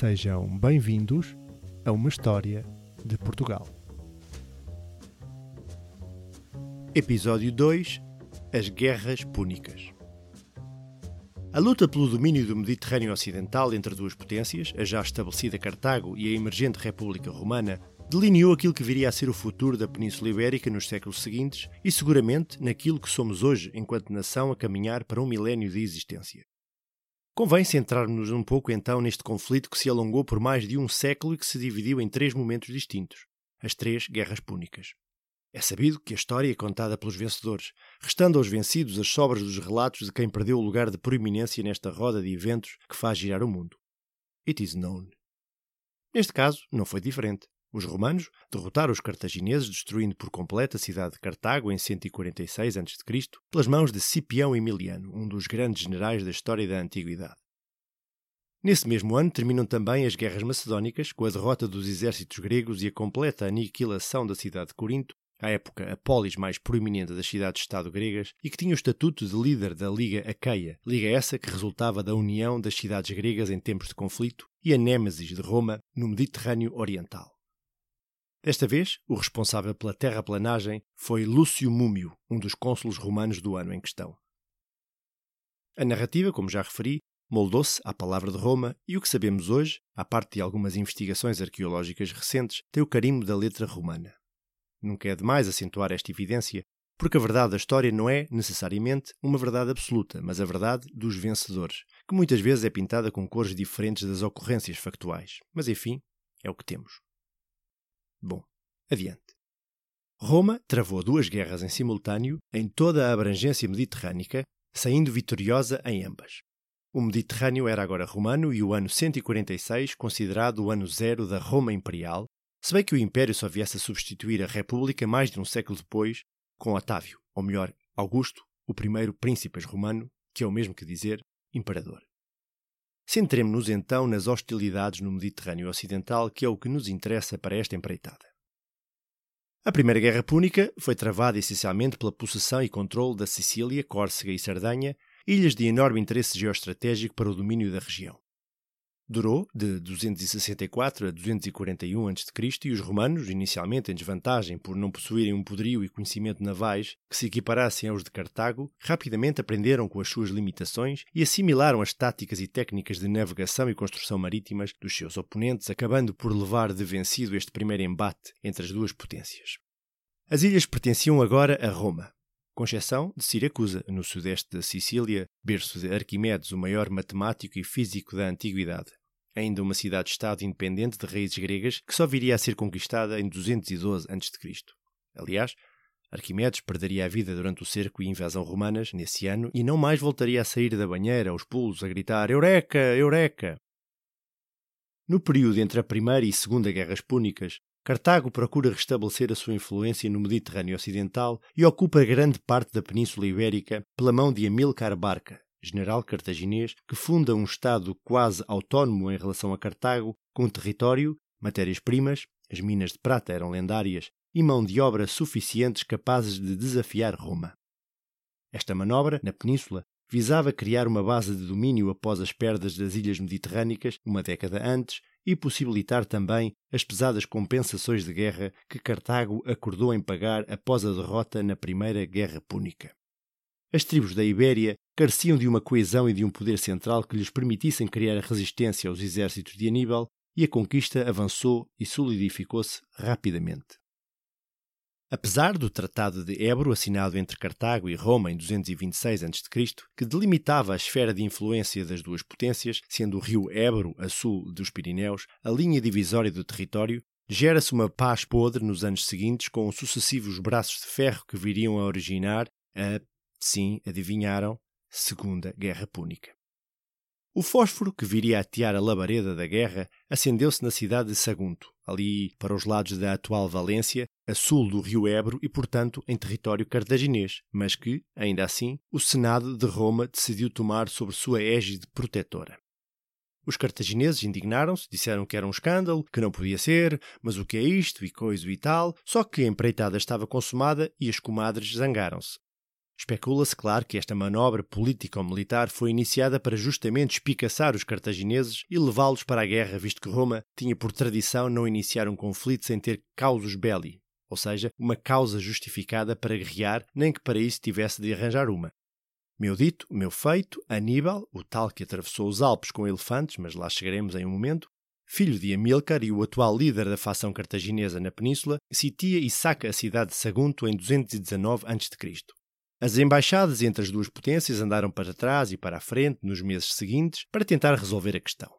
Sejam bem-vindos a uma história de Portugal. Episódio 2 As Guerras Púnicas A luta pelo domínio do Mediterrâneo Ocidental entre duas potências, a já estabelecida Cartago e a emergente República Romana, delineou aquilo que viria a ser o futuro da Península Ibérica nos séculos seguintes e, seguramente, naquilo que somos hoje enquanto nação a caminhar para um milénio de existência. Convém centrarmos-nos um pouco então neste conflito que se alongou por mais de um século e que se dividiu em três momentos distintos as três guerras púnicas. É sabido que a história é contada pelos vencedores, restando aos vencidos as sobras dos relatos de quem perdeu o lugar de proeminência nesta roda de eventos que faz girar o mundo. It is known. Neste caso, não foi diferente. Os romanos derrotaram os cartagineses, destruindo por completo a cidade de Cartago em 146 a.C., pelas mãos de Cipião Emiliano, um dos grandes generais da história da antiguidade. Nesse mesmo ano terminam também as guerras macedónicas, com a derrota dos exércitos gregos e a completa aniquilação da cidade de Corinto, à época a polis mais proeminente das cidades-estado gregas e que tinha o estatuto de líder da Liga Aqueia, liga essa que resultava da união das cidades gregas em tempos de conflito e a nêmesis de Roma no Mediterrâneo Oriental. Desta vez, o responsável pela terraplanagem foi Lúcio Múmio, um dos cônsulos romanos do ano em questão. A narrativa, como já referi, moldou-se à palavra de Roma e o que sabemos hoje, à parte de algumas investigações arqueológicas recentes, tem o carimbo da letra romana. Nunca é demais acentuar esta evidência, porque a verdade da história não é, necessariamente, uma verdade absoluta, mas a verdade dos vencedores, que muitas vezes é pintada com cores diferentes das ocorrências factuais. Mas enfim, é o que temos. Bom, adiante. Roma travou duas guerras em simultâneo em toda a abrangência mediterrânica, saindo vitoriosa em ambas. O Mediterrâneo era agora romano e o ano 146 considerado o ano zero da Roma Imperial, se bem que o Império só viesse a substituir a República mais de um século depois, com Otávio, ou melhor, Augusto, o primeiro príncipe romano, que é o mesmo que dizer imperador. Centremos-nos então nas hostilidades no Mediterrâneo Ocidental, que é o que nos interessa para esta empreitada. A Primeira Guerra Púnica foi travada essencialmente pela possessão e controle da Sicília, Córcega e Sardanha, ilhas de enorme interesse geoestratégico para o domínio da região. Durou de 264 a 241 a.C. e os romanos, inicialmente em desvantagem por não possuírem um poderio e conhecimento navais que se equiparassem aos de Cartago, rapidamente aprenderam com as suas limitações e assimilaram as táticas e técnicas de navegação e construção marítimas dos seus oponentes, acabando por levar de vencido este primeiro embate entre as duas potências. As ilhas pertenciam agora a Roma, com exceção de Siracusa, no sudeste da Sicília, berço de Arquimedes, o maior matemático e físico da antiguidade ainda uma cidade-estado independente de raízes gregas que só viria a ser conquistada em 212 a.C. Aliás, Arquimedes perderia a vida durante o cerco e invasão romanas nesse ano e não mais voltaria a sair da banheira aos pulos a gritar Eureka! Eureka! No período entre a Primeira e Segunda Guerras Púnicas, Cartago procura restabelecer a sua influência no Mediterrâneo Ocidental e ocupa grande parte da Península Ibérica pela mão de Amílcar Barca, general cartaginês, que funda um Estado quase autónomo em relação a Cartago, com território, matérias-primas, as minas de prata eram lendárias, e mão de obra suficientes capazes de desafiar Roma. Esta manobra, na península, visava criar uma base de domínio após as perdas das ilhas mediterrânicas uma década antes e possibilitar também as pesadas compensações de guerra que Cartago acordou em pagar após a derrota na Primeira Guerra Púnica. As tribos da Ibéria careciam de uma coesão e de um poder central que lhes permitissem criar resistência aos exércitos de Aníbal e a conquista avançou e solidificou-se rapidamente. Apesar do Tratado de Ebro, assinado entre Cartago e Roma em 226 a.C., que delimitava a esfera de influência das duas potências, sendo o rio Ebro, a sul dos Pirineus, a linha divisória do território, gera-se uma paz podre nos anos seguintes com os sucessivos braços de ferro que viriam a originar a, sim, adivinharam, Segunda Guerra Púnica. O fósforo que viria a atear a labareda da guerra acendeu-se na cidade de Sagunto, ali para os lados da atual Valência, a sul do rio Ebro e, portanto, em território cartaginês, mas que, ainda assim, o Senado de Roma decidiu tomar sob sua égide protetora. Os cartagineses indignaram-se, disseram que era um escândalo, que não podia ser, mas o que é isto e coisa e tal, só que a empreitada estava consumada e as comadres zangaram-se. Especula-se, claro, que esta manobra político-militar foi iniciada para justamente espicaçar os cartagineses e levá-los para a guerra, visto que Roma tinha por tradição não iniciar um conflito sem ter causos belli, ou seja, uma causa justificada para guerrear, nem que para isso tivesse de arranjar uma. Meu dito, meu feito, Aníbal, o tal que atravessou os Alpes com elefantes, mas lá chegaremos em um momento, filho de Amílcar e o atual líder da facção cartaginesa na península, sitia e saca a cidade de Sagunto em 219 a.C. As embaixadas entre as duas potências andaram para trás e para a frente nos meses seguintes para tentar resolver a questão.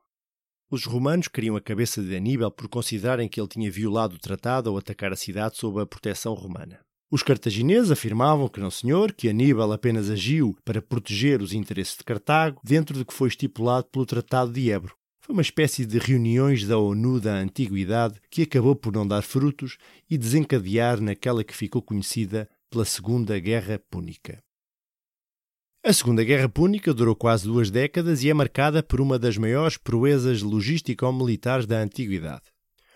Os romanos queriam a cabeça de Aníbal por considerarem que ele tinha violado o tratado ao atacar a cidade sob a proteção romana. Os cartagineses afirmavam que não senhor, que Aníbal apenas agiu para proteger os interesses de Cartago dentro do que foi estipulado pelo Tratado de Ebro. Foi uma espécie de reuniões da ONU da Antiguidade que acabou por não dar frutos e desencadear naquela que ficou conhecida pela Segunda Guerra Púnica. A Segunda Guerra Púnica durou quase duas décadas e é marcada por uma das maiores proezas logístico-militares da Antiguidade.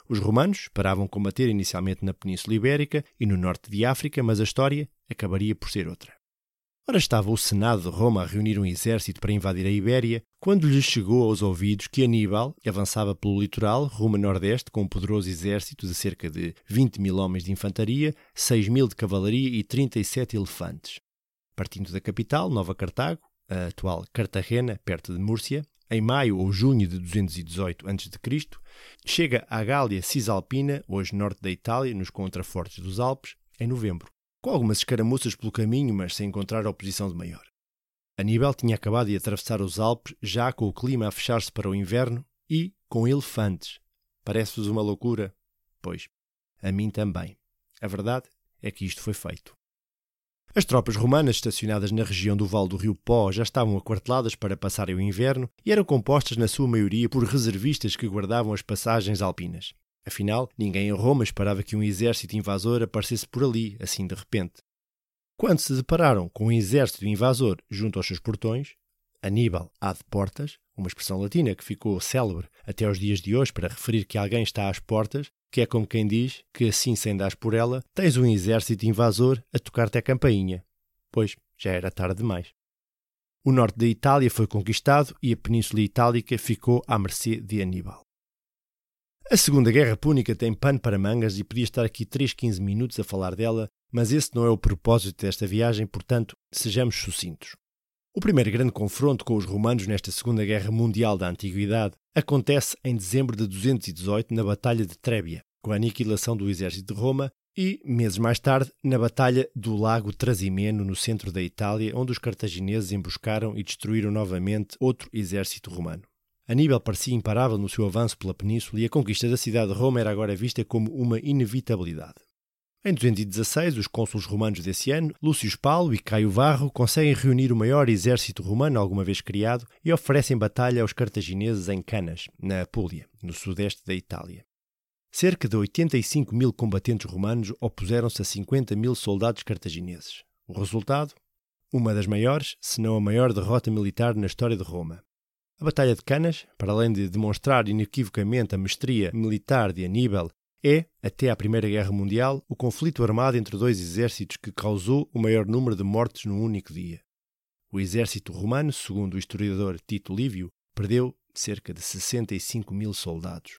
Os romanos esperavam combater inicialmente na Península Ibérica e no norte de África, mas a história acabaria por ser outra. Ora estava o Senado de Roma a reunir um exército para invadir a Ibéria, quando lhes chegou aos ouvidos que Aníbal avançava pelo litoral, rumo a nordeste, com um poderoso exército de cerca de 20 mil homens de infantaria, 6 mil de cavalaria e 37 elefantes. Partindo da capital, Nova Cartago, a atual Cartagena, perto de Múrcia, em maio ou junho de 218 a.C., chega à Gália Cisalpina, hoje norte da Itália, nos contrafortes dos Alpes, em novembro com algumas escaramuças pelo caminho, mas sem encontrar oposição de maior. Aníbal tinha acabado de atravessar os Alpes, já com o clima a fechar-se para o inverno e com elefantes. Parece-vos uma loucura? Pois, a mim também. A verdade é que isto foi feito. As tropas romanas estacionadas na região do Vale do Rio Pó já estavam aquarteladas para passarem o inverno e eram compostas na sua maioria por reservistas que guardavam as passagens alpinas. Afinal, ninguém em Roma esperava que um exército invasor aparecesse por ali, assim de repente. Quando se depararam com um exército invasor junto aos seus portões, Aníbal ad portas, uma expressão latina que ficou célebre até aos dias de hoje para referir que alguém está às portas, que é como quem diz que assim sem dar por ela, tens um exército invasor a tocar-te a campainha. Pois já era tarde demais. O norte da Itália foi conquistado e a Península Itálica ficou à mercê de Aníbal. A Segunda Guerra Púnica tem pano para mangas e podia estar aqui 3, 15 minutos a falar dela, mas esse não é o propósito desta viagem, portanto, sejamos sucintos. O primeiro grande confronto com os romanos nesta Segunda Guerra Mundial da Antiguidade acontece em dezembro de 218 na Batalha de Trébia, com a aniquilação do exército de Roma, e, meses mais tarde, na Batalha do Lago Trasimeno, no centro da Itália, onde os cartagineses emboscaram e destruíram novamente outro exército romano. Aníbal parecia imparável no seu avanço pela península e a conquista da cidade de Roma era agora vista como uma inevitabilidade. Em 216, os cônsules romanos desse ano, Lúcio Paulo e Caio Varro, conseguem reunir o maior exército romano alguma vez criado e oferecem batalha aos cartagineses em Canas, na Apulia, no sudeste da Itália. Cerca de 85 mil combatentes romanos opuseram-se a 50 mil soldados cartagineses. O resultado? Uma das maiores, se não a maior derrota militar na história de Roma. A Batalha de Canas, para além de demonstrar inequivocamente a mestria militar de Aníbal, é, até à Primeira Guerra Mundial, o conflito armado entre dois exércitos que causou o maior número de mortes num único dia. O exército romano, segundo o historiador Tito Livio, perdeu cerca de 65 mil soldados.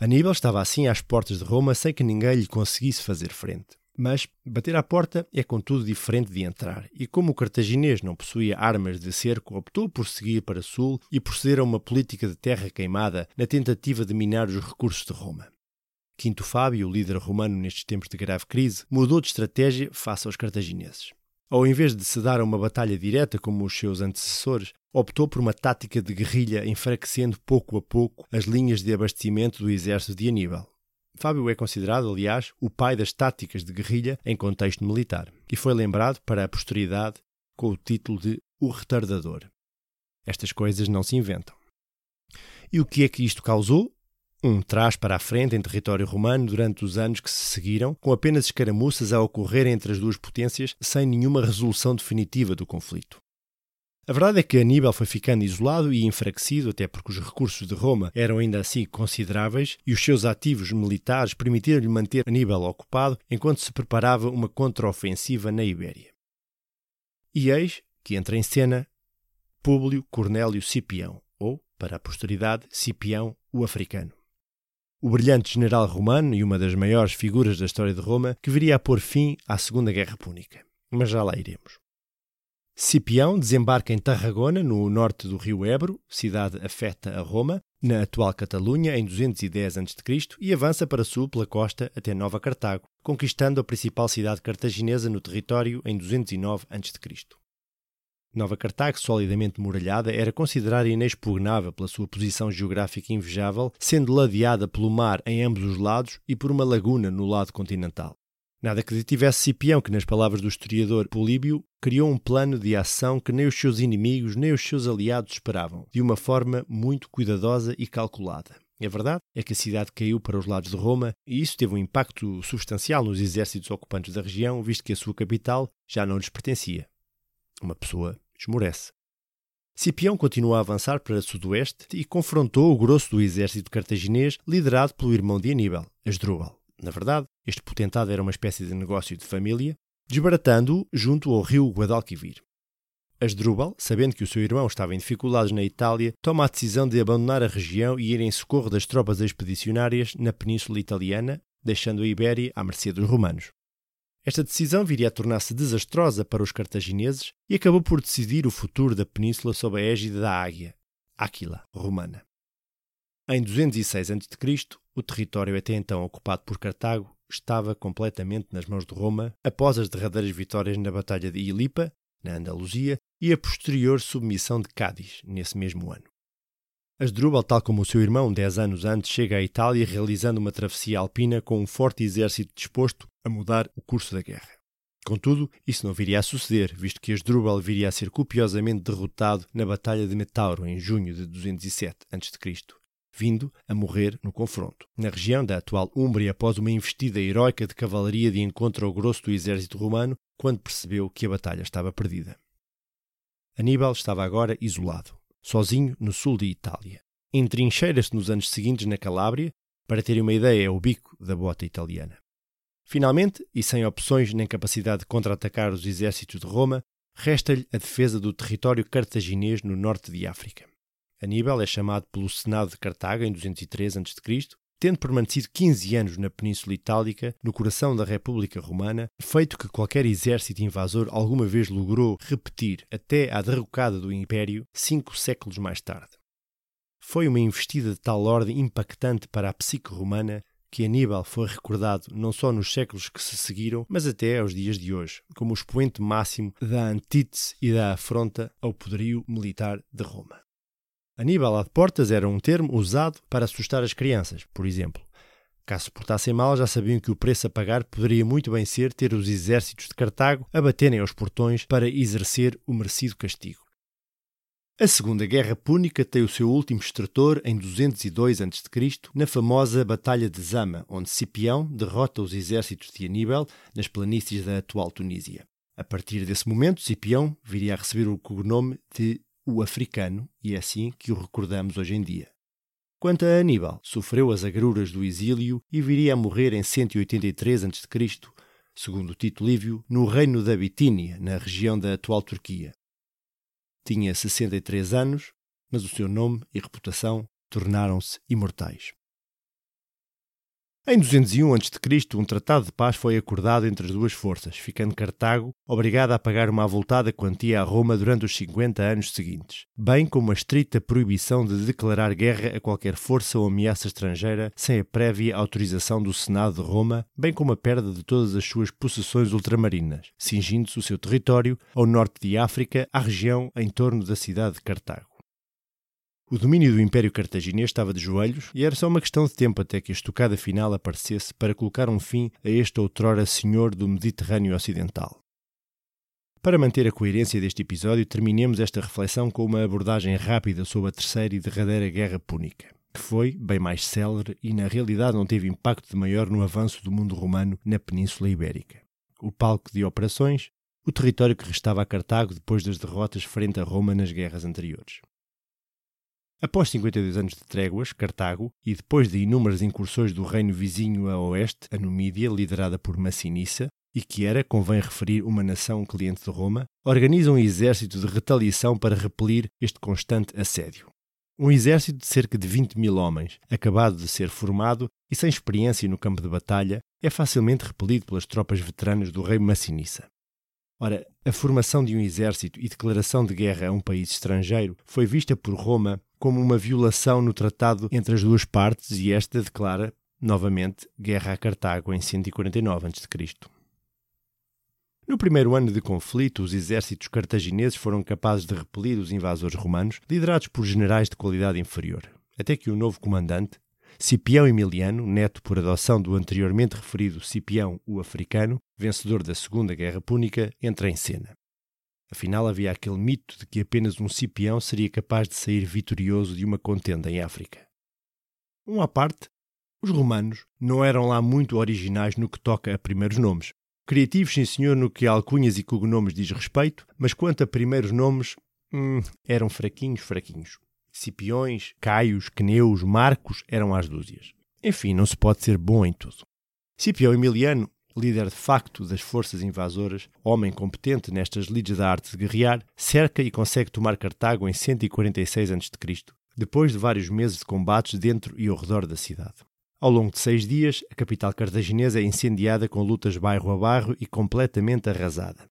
Aníbal estava assim às portas de Roma sem que ninguém lhe conseguisse fazer frente. Mas bater à porta é contudo diferente de entrar, e como o cartaginês não possuía armas de cerco, optou por seguir para sul e proceder a uma política de terra queimada na tentativa de minar os recursos de Roma. Quinto Fábio, líder romano nestes tempos de grave crise, mudou de estratégia face aos cartagineses. Ao invés de se dar a uma batalha direta como os seus antecessores, optou por uma tática de guerrilha enfraquecendo pouco a pouco as linhas de abastecimento do exército de Aníbal. Fábio é considerado, aliás, o pai das táticas de guerrilha em contexto militar e foi lembrado para a posteridade com o título de O Retardador. Estas coisas não se inventam. E o que é que isto causou? Um trás para a frente em território romano durante os anos que se seguiram, com apenas escaramuças a ocorrer entre as duas potências sem nenhuma resolução definitiva do conflito. A verdade é que Aníbal foi ficando isolado e enfraquecido, até porque os recursos de Roma eram ainda assim consideráveis e os seus ativos militares permitiram-lhe manter Aníbal ocupado enquanto se preparava uma contraofensiva na Ibéria. E eis que entra em cena Públio Cornélio Cipião, ou, para a posteridade, Cipião o Africano. O brilhante general romano e uma das maiores figuras da história de Roma que viria a pôr fim à Segunda Guerra Púnica. Mas já lá iremos. Cipião desembarca em Tarragona, no norte do rio Ebro, cidade afeta a Roma, na atual Catalunha, em 210 a.C., e avança para sul pela costa até Nova Cartago, conquistando a principal cidade cartaginesa no território em 209 a.C. Nova Cartago, solidamente muralhada, era considerada inexpugnável pela sua posição geográfica invejável, sendo ladeada pelo mar em ambos os lados e por uma laguna no lado continental. Nada que detivesse Cipião, que, nas palavras do historiador Políbio, criou um plano de ação que nem os seus inimigos nem os seus aliados esperavam, de uma forma muito cuidadosa e calculada. A verdade é que a cidade caiu para os lados de Roma e isso teve um impacto substancial nos exércitos ocupantes da região, visto que a sua capital já não lhes pertencia. Uma pessoa esmorece. Cipião continuou a avançar para o sudoeste e confrontou o grosso do exército cartaginês liderado pelo irmão de Aníbal, Asdrúbal. Na verdade, este potentado era uma espécie de negócio de família, desbaratando-o junto ao rio Guadalquivir. Asdrúbal, sabendo que o seu irmão estava em dificuldades na Itália, toma a decisão de abandonar a região e ir em socorro das tropas expedicionárias na Península Italiana, deixando a Ibéria à mercê dos romanos. Esta decisão viria a tornar-se desastrosa para os cartagineses e acabou por decidir o futuro da península sob a égide da Águia, Áquila, romana. Em 206 a.C., o território até então ocupado por Cartago estava completamente nas mãos de Roma após as derradeiras vitórias na Batalha de Ilipa, na Andaluzia, e a posterior submissão de Cádiz, nesse mesmo ano. Asdrúbal, tal como o seu irmão, dez anos antes, chega à Itália realizando uma travessia alpina com um forte exército disposto a mudar o curso da guerra. Contudo, isso não viria a suceder, visto que Asdrúbal viria a ser copiosamente derrotado na Batalha de Metauro em junho de 207 a.C., vindo a morrer no confronto, na região da atual Úmbria após uma investida heroica de cavalaria de encontro ao grosso do exército romano, quando percebeu que a batalha estava perdida. Aníbal estava agora isolado, sozinho no sul de Itália. Entrincheira-se nos anos seguintes na Calábria, para terem uma ideia, é o bico da bota italiana. Finalmente, e sem opções nem capacidade de contra-atacar os exércitos de Roma, resta-lhe a defesa do território cartaginês no norte de África. Aníbal é chamado pelo Senado de Cartago em 203 a.C., tendo permanecido 15 anos na Península Itálica, no coração da República Romana, feito que qualquer exército invasor alguma vez logrou repetir até à derrocada do Império cinco séculos mais tarde. Foi uma investida de tal ordem impactante para a psique romana que Aníbal foi recordado não só nos séculos que se seguiram, mas até aos dias de hoje, como o expoente máximo da antítese e da afronta ao poderio militar de Roma. Aníbal de portas era um termo usado para assustar as crianças, por exemplo. Caso se portassem mal, já sabiam que o preço a pagar poderia muito bem ser ter os exércitos de Cartago a baterem aos portões para exercer o merecido castigo. A Segunda Guerra Púnica tem o seu último extrator em 202 a.C., na famosa Batalha de Zama, onde Cipião derrota os exércitos de Aníbal nas planícies da atual Tunísia. A partir desse momento, Cipião viria a receber o cognome de o africano, e é assim que o recordamos hoje em dia. Quanto a Aníbal, sofreu as agruras do exílio e viria a morrer em 183 a.C., segundo Tito Lívio, no reino da Bitínia, na região da atual Turquia. Tinha 63 anos, mas o seu nome e reputação tornaram-se imortais. Em 201 a.C., um tratado de paz foi acordado entre as duas forças, ficando Cartago obrigada a pagar uma avultada quantia a Roma durante os 50 anos seguintes, bem como a estrita proibição de declarar guerra a qualquer força ou ameaça estrangeira sem a prévia autorização do Senado de Roma, bem como a perda de todas as suas possessões ultramarinas, cingindo-se o seu território ao norte de África, à região em torno da cidade de Cartago. O domínio do Império Cartaginês estava de joelhos e era só uma questão de tempo até que a estocada final aparecesse para colocar um fim a este outrora senhor do Mediterrâneo Ocidental. Para manter a coerência deste episódio, terminemos esta reflexão com uma abordagem rápida sobre a terceira e derradeira Guerra Púnica, que foi bem mais célere e na realidade não teve impacto de maior no avanço do mundo romano na Península Ibérica. O palco de operações, o território que restava a Cartago depois das derrotas frente a Roma nas guerras anteriores. Após 52 anos de tréguas, Cartago, e depois de inúmeras incursões do reino vizinho a oeste, a Numídia, liderada por Massinissa, e que era, convém referir, uma nação cliente de Roma, organiza um exército de retaliação para repelir este constante assédio. Um exército de cerca de 20 mil homens, acabado de ser formado e sem experiência no campo de batalha, é facilmente repelido pelas tropas veteranas do rei Massinissa. Ora, a formação de um exército e declaração de guerra a um país estrangeiro foi vista por Roma como uma violação no tratado entre as duas partes e esta declara, novamente, guerra a Cartago em 149 a.C. No primeiro ano de conflito, os exércitos cartagineses foram capazes de repelir os invasores romanos, liderados por generais de qualidade inferior, até que o novo comandante, Cipião Emiliano, neto por adoção do anteriormente referido Cipião o Africano, vencedor da Segunda Guerra Púnica, entra em cena. Afinal, havia aquele mito de que apenas um Cipião seria capaz de sair vitorioso de uma contenda em África. Um à parte, os romanos não eram lá muito originais no que toca a primeiros nomes. Criativos, sim senhor, no que a alcunhas e cognomes diz respeito, mas quanto a primeiros nomes, hum, eram fraquinhos, fraquinhos. Cipiões, Caios, Queneus, Marcos eram às dúzias. Enfim, não se pode ser bom em tudo. Cipião Emiliano, líder de facto das forças invasoras, homem competente nestas lides da arte de guerrear, cerca e consegue tomar Cartago em 146 a.C., depois de vários meses de combates dentro e ao redor da cidade. Ao longo de seis dias, a capital cartaginesa é incendiada com lutas bairro a bairro e completamente arrasada.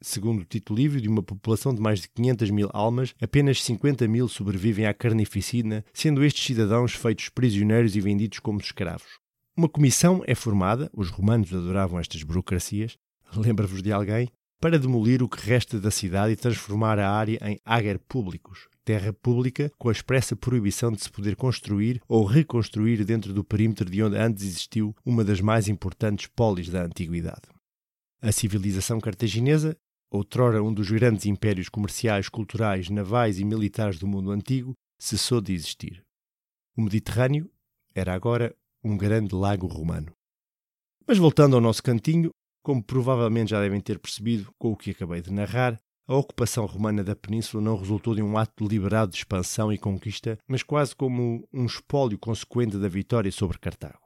Segundo o Tito Livre, de uma população de mais de 500 mil almas, apenas 50 mil sobrevivem à carnificina, sendo estes cidadãos feitos prisioneiros e vendidos como escravos. Uma comissão é formada, os romanos adoravam estas burocracias, lembra-vos de alguém, para demolir o que resta da cidade e transformar a área em ager públicos, terra pública com a expressa proibição de se poder construir ou reconstruir dentro do perímetro de onde antes existiu uma das mais importantes polis da antiguidade. A civilização cartaginesa, outrora um dos grandes impérios comerciais, culturais, navais e militares do mundo antigo, cessou de existir. O Mediterrâneo era agora um grande lago romano. Mas voltando ao nosso cantinho, como provavelmente já devem ter percebido com o que acabei de narrar, a ocupação romana da península não resultou de um ato deliberado de expansão e conquista, mas quase como um espólio consequente da vitória sobre Cartago.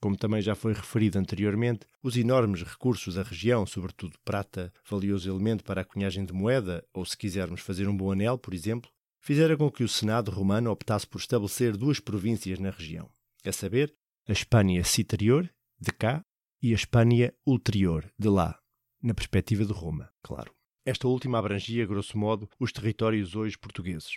Como também já foi referido anteriormente, os enormes recursos da região, sobretudo prata, valioso elemento para a cunhagem de moeda, ou se quisermos fazer um bom anel, por exemplo, fizeram com que o Senado romano optasse por estabelecer duas províncias na região, a saber, a Espanha Citerior, de cá, e a Espanha Ulterior, de lá, na perspectiva de Roma, claro. Esta última abrangia, grosso modo, os territórios hoje portugueses.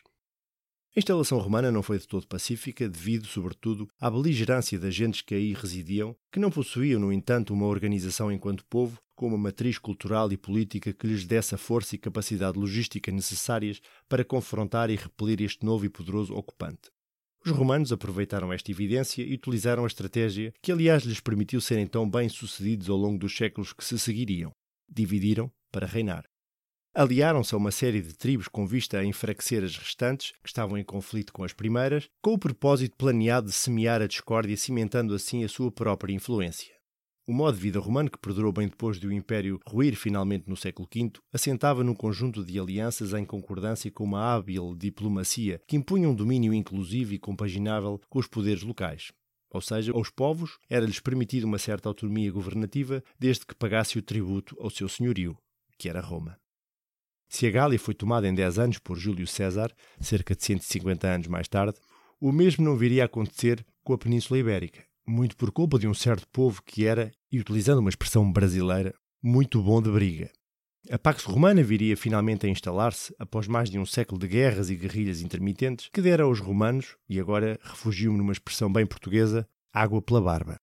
A instalação romana não foi de todo pacífica, devido, sobretudo, à beligerância das gentes que aí residiam, que não possuíam, no entanto, uma organização enquanto povo, com uma matriz cultural e política que lhes desse a força e capacidade logística necessárias para confrontar e repelir este novo e poderoso ocupante. Os romanos aproveitaram esta evidência e utilizaram a estratégia que, aliás, lhes permitiu serem tão bem-sucedidos ao longo dos séculos que se seguiriam. Dividiram para reinar aliaram-se a uma série de tribos com vista a enfraquecer as restantes, que estavam em conflito com as primeiras, com o propósito planeado de semear a discórdia, cimentando assim a sua própria influência. O modo de vida romano, que perdurou bem depois de o Império ruir finalmente no século V, assentava num conjunto de alianças em concordância com uma hábil diplomacia que impunha um domínio inclusivo e compaginável com os poderes locais. Ou seja, aos povos era-lhes permitida uma certa autonomia governativa desde que pagasse o tributo ao seu senhorio, que era Roma. Se a Gália foi tomada em 10 anos por Júlio César, cerca de 150 anos mais tarde, o mesmo não viria a acontecer com a Península Ibérica, muito por culpa de um certo povo que era, e utilizando uma expressão brasileira, muito bom de briga. A Pax Romana viria finalmente a instalar-se após mais de um século de guerras e guerrilhas intermitentes que dera aos romanos, e agora refugio-me numa expressão bem portuguesa, água pela barba.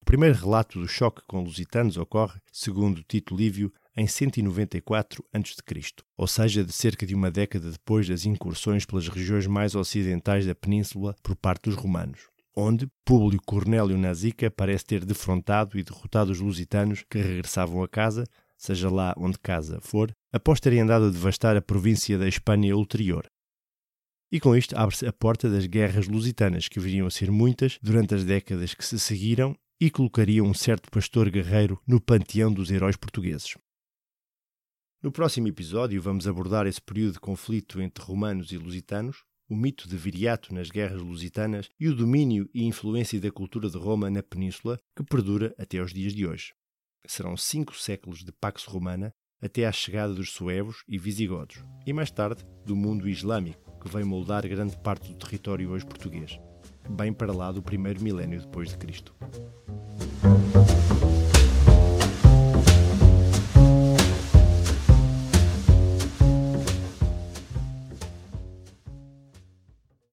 O primeiro relato do choque com lusitanos ocorre, segundo Tito Lívio, em 194 a.C., ou seja, de cerca de uma década depois das incursões pelas regiões mais ocidentais da península por parte dos romanos, onde Públio Cornélio Nazica parece ter defrontado e derrotado os lusitanos que regressavam a casa, seja lá onde casa for, após terem andado a devastar a província da Espanha ulterior. E com isto abre-se a porta das guerras lusitanas, que viriam a ser muitas durante as décadas que se seguiram e colocariam um certo pastor guerreiro no panteão dos heróis portugueses. No próximo episódio, vamos abordar esse período de conflito entre romanos e lusitanos, o mito de Viriato nas guerras lusitanas e o domínio e influência da cultura de Roma na península que perdura até os dias de hoje. Serão cinco séculos de Pax Romana até à chegada dos suevos e visigodos, e mais tarde do mundo islâmico, que veio moldar grande parte do território hoje português, bem para lá do primeiro milénio depois de Cristo.